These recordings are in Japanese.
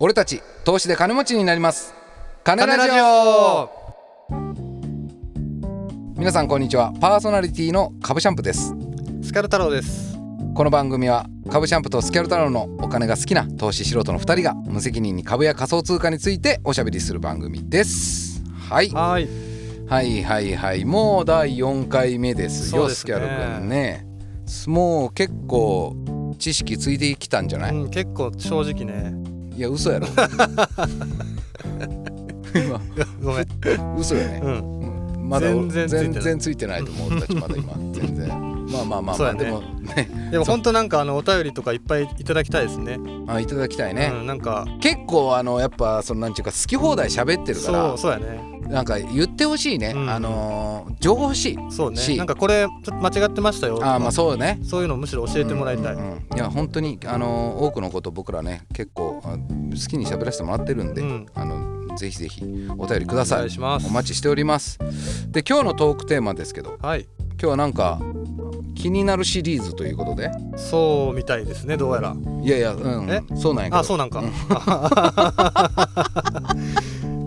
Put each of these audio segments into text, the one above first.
俺たち投資で金持ちになります。金ラジオ。オ皆さんこんにちは。パーソナリティの株シャンプです。スカル太郎です。この番組は株シャンプとスキャル太郎のお金が好きな投資素人の2人が無責任に株や仮想通貨についておしゃべりする番組です。はい。はい。はいはいはい。もう第4回目ですよね。スキャル君ね。もう結構知識ついてきたんじゃない、うん、結構正直ねいや嘘やろ。今。ごめん、嘘よね、うん、うん。まだ全然全然ついてないと思う俺たちまだ今 全然。まあまあまあまあ、そうやね。でもね。でも本当なんかあのお便りとかいっぱいいただきたいですね。あいただきたいね、うん、なんか。結構あのやっぱそのなんていうか好き放題喋ってるからそうそうやね。なんか言ってほしいね、うん。あのー情報欲しいそうね。しなんかこれちょっと間違ってましたよあーまあそうね。そういうのをむしろ教えてもらいたい、うんうんうん。いや本当にあのー多くのこと僕らね結構あ好きに喋らせてもらってるんで、うん。あのぜひぜひお便りくだおさい。願いします。お待ちしております。で今日のトークテーマですけどはい。今日はなんか気になるシリーズということで。そうみたいですねどうやら。いやいやうん。え？そうなんやあそうなんか。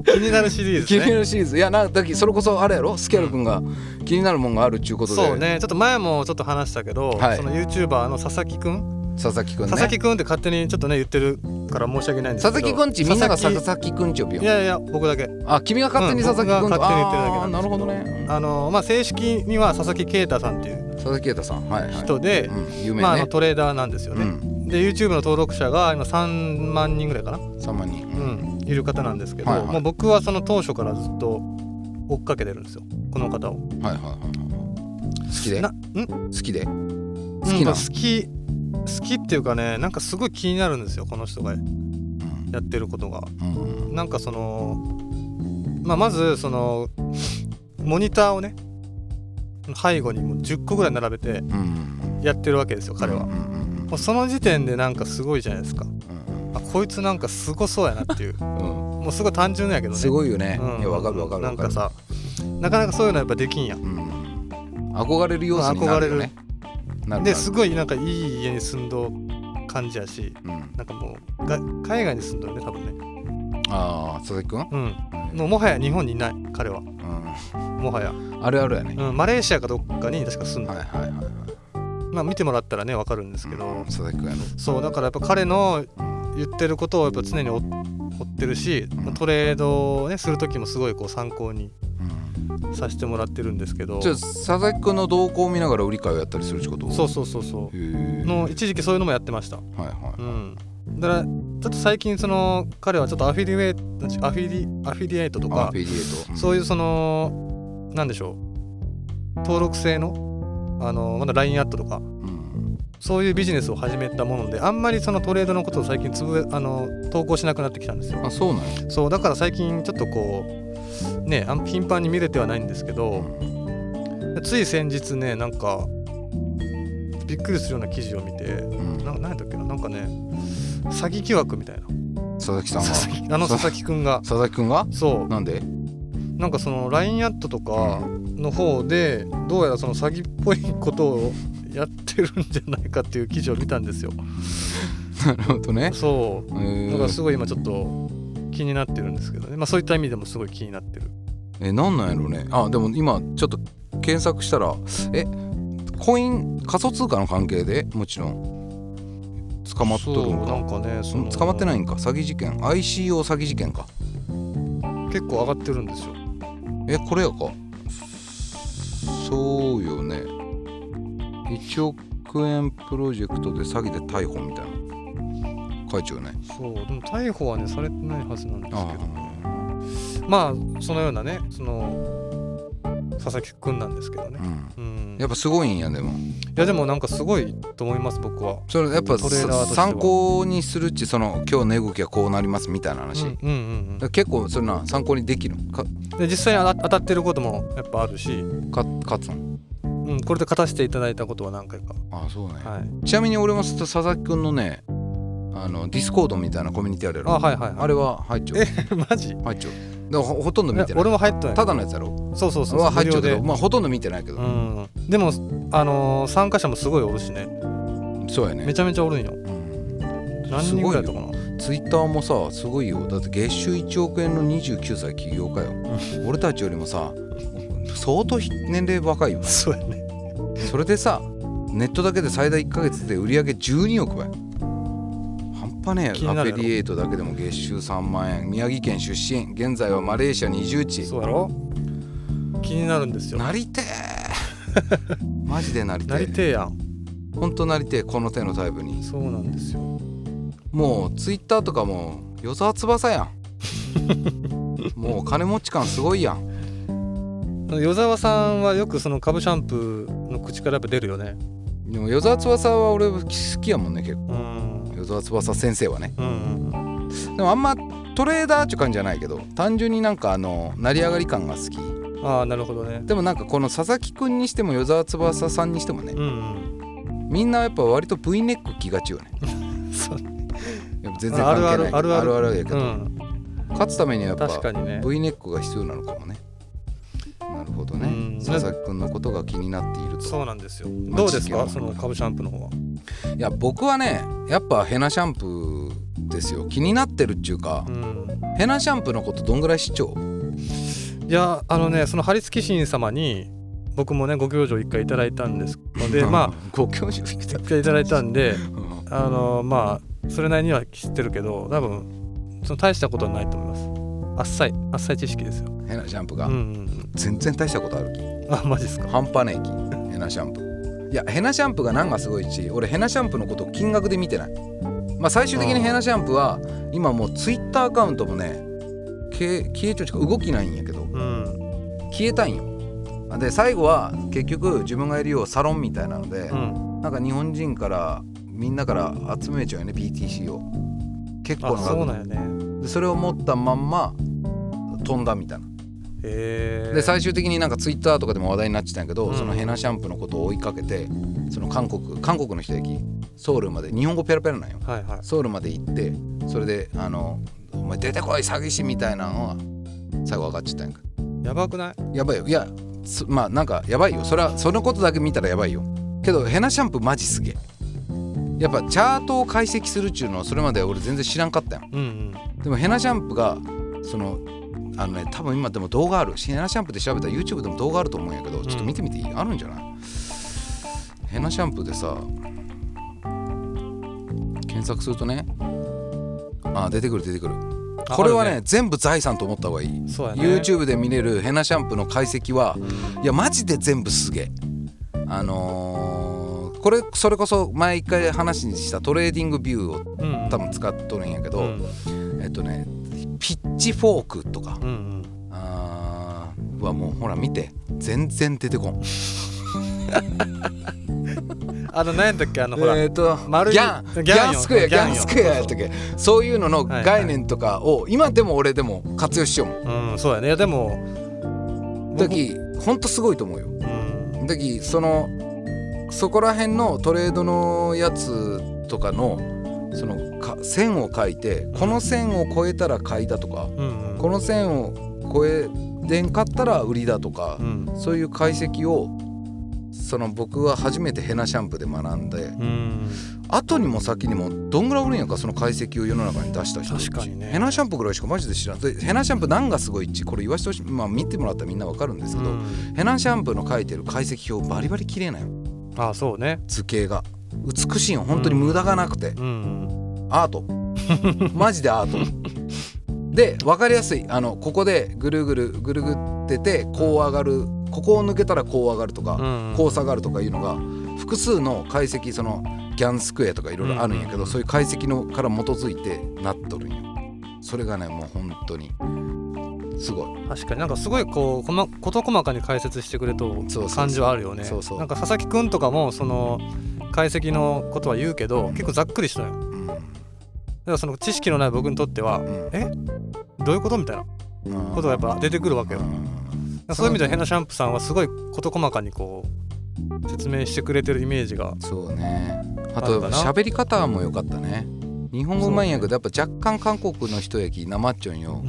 気になるシリーズ気になねるシリーズ。いやなだけそれこそあれやろ？スキャル君が気になるもんがあるっちゅうことで。そうね。ちょっと前もちょっと話したけど、はい。その YouTuber の佐々木くん佐々木君ね。佐々木くんって勝手にちょっとね言ってるから申し訳ないんですけど。佐々木くんちみんなが佐佐々々木くんち呼ぶよ。木いやいや僕だけ。あ君が勝手に佐々木くんと、うん勝手に言ってるだけなんなるほどね。あのまあ正式には佐々木啓太さんっていう佐々木啓太さん。はいはい。人で、うん、有名ね、まあ、あのトレーダーなんですよね、うん。で YouTube の登録者が今3万人ぐらいかな、3万人、うん、いる方なんですけど、はいはい。もう僕はその当初からずっと追っかけてるんですよ。この方を。はいはいはいはい好きで？な好んきで？好好きな？好き好きっていうかねなんかすごい気になるんですよこの人がやってることが。うんうんなんかその、まあ、まずそのモニターをね背後にもう10個ぐらい並べてうんやってるわけですよ彼は。うんうんもうその時点でなんかすごいじゃないですか。うんあこいつなんかすごそうやなっていううんもうすごい単純やけどね。すごいよね、うんいやわかるわかるわかるなんかさなかなかそういうのやっぱできんやん。うん、憧れる要素になるよねですごいなんかいい家に住んど感じやしうん、なんかもうが海外に住んどるね多分ね。ああ佐々木くん、うん。もうもはや日本にいない彼は。うん、もはや、あるあるやね、うん、マレーシアかどっかに確か住んではいはいはいはい。まあ見てもらったらね分かるんですけど、うん佐々木くんやろそうだからやっぱ彼のうん言ってることをやっぱ常に追追ってるし、うん。トレードをねする時もすごいこう参考にうんさせてもらってるんですけど。じゃあ佐々木くんの動向を見ながら売り買いをやったりするってこと？そうそうそうそう。の一時期そういうのもやってました。はいはうん。だからちょっと最近その彼はちょっとアフィリエイトアフィリアフィリエイトとかいアフィリエイト、そういうそのなんでしょう。登録制のあのまだ LINE アットとかうん、そういうビジネスを始めたものであんまりそのトレードのことを最近つぶあの投稿しなくなってきたんですよ。あそうなんや、そうだから最近ちょっとこうねあん頻繁に見れてはないんですけうど、ん。つい先日ねなんかびっくりするような記事を見てうん。な何やったっけななんかね詐欺疑惑みたいな。佐々木さん佐々が木あの佐々木？くんが。佐々木くんが？そなんで？うなんかその LINE アットとかの方でどうやらその詐欺っぽいことをやってるんじゃないかっていう記事を見たんですよ。なるほどね。そう。えだからすー、ごい今ちょっと気になってるんですけどね。まあそういった意味でもすごい気になってるえなんなんやろうね。あでも今ちょっと検索したらえコイン仮想通貨の関係でもちろん。捕まっとるそうなんんかかねその捕まってないんか。詐欺事件。ICO 詐欺事件か。結構上がってるんですよ。えこれやか。そうよね。1億円プロジェクトで詐欺で逮捕みたいな。書いちゃうね。そうでも逮捕はねされてないはずなんですあけどまあそのようなねその佐々木くんなんですけどね。あ、うん、うん。やっぱすごいんやでも。いやでもなんかすごいと思います僕は。それやっぱ参考にするっちその今日値動きはこうなりますみたいな話、うんうんうん。結構そんな参考にできるかうんで実際に当たってることもやっぱあるし、か勝つんうん、これで勝たせていただいたことは何回か。あそうね、はい。ちなみに俺も佐々木くんのねあの Discord みたいなコミュニティあるやろ？あはいはいはい。あれは入っちゃう？えマジ？入っちゃうほほとんど見てない。俺も入ってない。ただのやつやろ？そうそうそうは入っちゃうけどまあほとんど見てないけど、うん。でもあのー参加者もすごいおるしね。そうやね。めちゃめちゃおるんよ。うん。何人ぐらいだったかな？ツイッターもさすごいよ。だって月収1億円の29歳起業家よ。俺たちよりもさ相当年齢若いよ そうやね。それでさネットだけで最大1ヶ月で売り上げ12億倍半端ねえアフ気になるやろ。ィリエイトだけでも月収3万円。宮城県出身。現在はマレーシアに移住地。そうやろ。気になるんですよ。なりてえ マジでなりてなりえてえやん。ほんとなりてえこの手のタイプに。そうなんですよ。もうツイッターとかも与沢翼やん。もう金持ち感すごいやん。与沢さんはよくその株シャンプーの口からやっぱ出るよね。でも与沢翼は俺好きやもんね結構。うん与沢翼先生はね。うんでもあんまトレーダーっていう感じじゃないけど単純になんかあの成り上がり感が好き。ああなるほどね。でもなんかこの佐々木くんにしても与沢翼さんにしてもねうんうん。みんなやっぱ割と V ネック気がちよね。そう。やっぱ全然関係ない。あるあるあるある。あるやけど、うん。勝つためにはやっぱ V ネックが必要なのかもね。なるほどね。うん佐々木くんのことが気になっていると。そうなんですよ。まあどうですか？その株シャンプーの方は。いや僕はねやっぱヘナシャンプーですよ。気になってるっていうかうん。ヘナシャンプーのことどんぐらい知っちゃう？いやあのねそのハリスキシン様に僕もねご教授一回いただいたんですのでま ご教授一回いただいたんでうん。あのまあそれなりには知ってるけど多分その大したことはないと思いますあっさいあっさい知識ですよ。ヘナシャンプーが。うんうん全然大したことあるあマジっすか？半端ねえ気。ヘナシャンプー。いやヘナシャンプーが何がすごいし俺ヘナシャンプーのことを金額で見てない。まあ最終的にヘナシャンプーは今もうツイッターアカウントもね消えちゃうちか動きないんやけどうん。消えたんよ。で最後は結局自分がやるようサロンみたいなので、うん。なんか日本人からみんなから集めちゃうよね BTC を結構あな額そうなんやね。でそれを持ったまんま飛んだみたいな。で最終的になんかツイッターとかでも話題になってたんやけど、うん。そのヘナシャンプーのことを追いかけてその韓国韓国の人駅ソウルまで日本語ペラペラなんよ。はいはい。ソウルまで行ってそれであの「お前出てこい詐欺師」みたいなのは最後分かっちゃったんやんか。やばくない？やばいよ。いやすまあなんかやばいよ。それはそのことだけ見たらやばいよ。けどヘナシャンプーマジすげえやっぱチャートを解析するっちゅうのはそれまで俺全然知らんかったようんうん。でもヘナシャンプーがそのあのね多分今でも動画ある。ヘナシャンプーで調べたら YouTube でも動画あると思うんやけどちょっと見てみていい、あるんじゃない？ヘナシャンプーでさ検索するとねあ出てくる出てくる。あこれはねある全部財産と思った方がいい。そうやね。YouTube で見れるヘナシャンプーの解析はいやマジで全部すげえ。あのーこれそれこそ前一回話にした TradingView をうん多分使っとるんやけど、うんえっとね pitchfork とか。うんうん。あーはもうほら見て。全然出てこん。あの何やったっけ？あのほらえっとギャンギギャンスクエアギギャンスクエアやったっけ？そういうののはいはい。概念とかを今でも俺でも活用しようもん。うんそうやね。いやでもだきほんとすごいと思うよ。うん。だきそのそこら辺のトレードのやつとかのそのか線を書いてこの線を超えたら買いだとかうんうん。この線を超えでんかったら売りだとかうん。そういう解析をその僕は初めてヘナシャンプーで学んでうん。後にも先にもどんぐらいおるんやかその解析を世の中に出した人確かにね。ヘナシャンプーぐらいしかマジで知らん。でヘナシャンプー何がすごいっちこれ言わしてほしい。まあ見てもらったらみんなわかるんですけど、うん。ヘナシャンプーの書いてる解析表バリバリ綺麗なんよあそうね。図形が。美しいよ本当に無駄がなくて、うん。アート。マジでアート。で分かりやすい。あのここでぐるぐるぐるぐっててこう上がる。ここを抜けたらこう上がるとか、うん。こう下がるとかいうのが複数の解析そのギャンスクエアとかいろいろあるんやけど、うんそういう解析のから基づいてなっとるんよ。それがねもう本当にすごい。確かに。なんかすごいこうこま事細かに解説してくれと感じはあるよね。そうそう。なんか佐々木くんとかもその解析のことは言うけど結構ざっくりしたのよ。うん。だからその知識のない僕にとってはうん。え？どういうことみたいなうんことがやっぱ出てくるわけよ。うん。そういう意味ではヘナシャンプさんはすごい事細かにこう説明してくれてるイメージがそうね。あと喋り方も良かったね日本語うまいんやけどやっぱ若干韓国の人やきなまっちょんよ。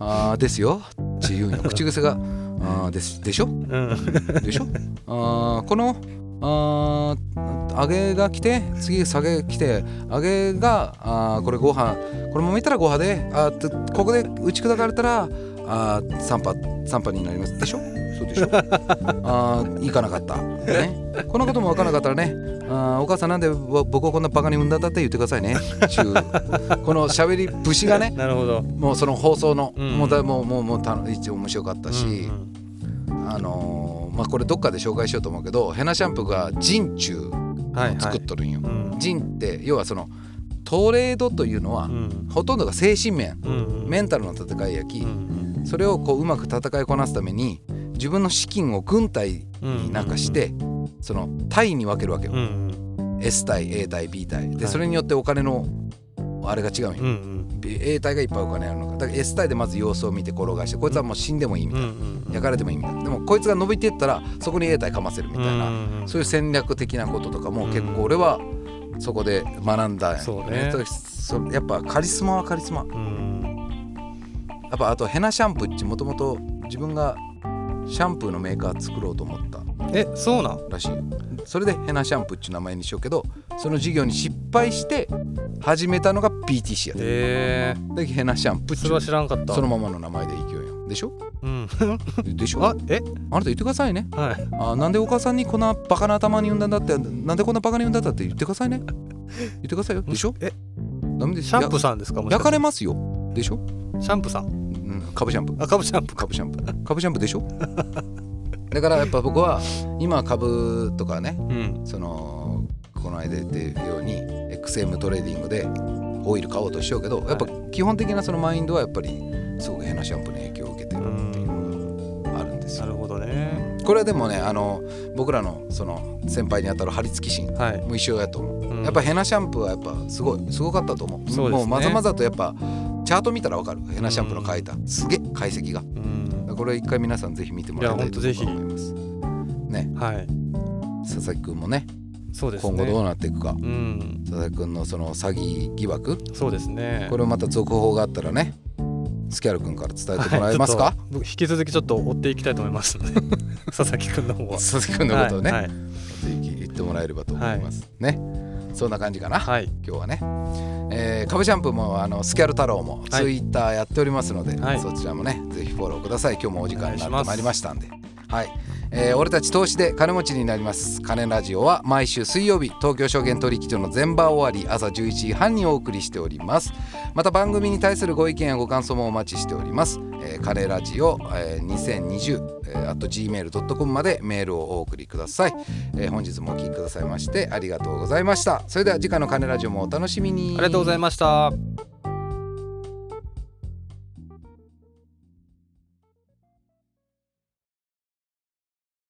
あーですよ。って言うんよ口癖があーですでしょ？うん。でしょ？あーこのあー揚げが来て次下げ来て揚げがあーこれご飯。これも見たらご飯であーとここで打ち砕かれたらあー3波3波になります。でしょ？そうでしょあー行かなかった、ね、このことも分からなかったらね。あーお母さんなんでぼ僕をこんなバカに産んだんだって言ってくださいね。中この喋り節がね。なるほど。もうその放送の、うん。もうだもうもうもうた一応面白かったし、うんあのーまあこれどっかで紹介しようと思うけどヘナシャンプーが陣中うんはいはい。作っとるんよ。うん。陣って要はそのトレードというのは、うん。ほとんどが精神面。うんメンタルの戦いやき、うん。それをこううまく戦いこなすために自分の資金を軍隊になんかして、その隊に分けるわけよ、うん S 隊 A 隊 B 隊ではい。それによってお金のあれが違うんよ、うんうん。A 隊がいっぱいお金あるのか。だから S 隊でまず様子を見て転がしてこいつはもう死んでもいいみたいな、うんうん焼かれてもいいみたいな。でもこいつが伸びていったらそこに A 隊かませるみたいな、うんそういう戦略的なこととかも結構俺はそこで学んだんやそうね。そやっぱカリスマはカリスマ。うん。やっぱあとヘナシャンプーってもともと自分がシャンプーのメーカー作ろうと思ったえそうなん？らしい。よそれでヘナシャンプーっていう名前にしようけどその事業に失敗して始めたのが PTC やった。へえでヘナシャンプーそれは知らんかった。そのままの名前でいきよでしょ？うん。でしょ？あえ？あなた言ってくださいね。はい。あなんでお母さんにこんなバカな頭に産んだんだってなんでこんなバカに産んだんだって言ってくださいね。言ってくださいよ。でしょ？え？ダメです。シャンプーやさんですか？もし焼かれかますよ。でしょ、シャンプーさんうん、株シャンプ。ーあ株シャンプ。ー株シャンプ。ー株シャンプーでしょ？だからやっぱ僕は今株とかねうん。そのこの間言ったように XM トレーディングでオイル買おうとしようけどやっぱ基本的なそのマインドはやっぱりすごくヘナシャンプーに影響を受けてるっていうのがあるんですよ。なるほどね。これはでもねあの僕らのその先輩にあたる張り付き心はい。も一緒やと思う。うん。やっぱヘナシャンプーはやっぱすごいすごかったと思う。ね。もうまざまざとやっぱチャート見たらわかる。ヘナシャンプーの書いた。すげえ解析が。うん。これ一回皆さんぜひ見てもらいたいと思います。ね。はい。佐々木くんもねそうですね。今後どうなっていくか。うん。佐々木くんのその詐欺疑惑。そうですね。これをまた続報があったらねスキャル君から伝えてもらえますか、はい。僕引き続きちょっと追っていきたいと思いますので。佐々木くんの方は。佐々木君のことをね、はい。はい。ぜひ言ってもらえればと思います、ね。そんな感じかな、はい。今日はね、えー、株シャンプーもあのスキャル太郎もはい。ツイッターやっておりますので、はい。そちらもねぜひフォローください。今日もお時間になってまいりましたんで。はい、えー俺たち投資で金持ちになります。金ラジオは毎週水曜日東京証券取引所の全場終わり朝11時半にお送りしております。また番組に対するご意見やご感想もお待ちしております、えー、ラジオ、えー、2020、えー、gmail.com までメールをお送りください、えー本日もお聞きくださいましてありがとうございました。それでは次回のカレラジオもお楽しみに。ありがとうございました。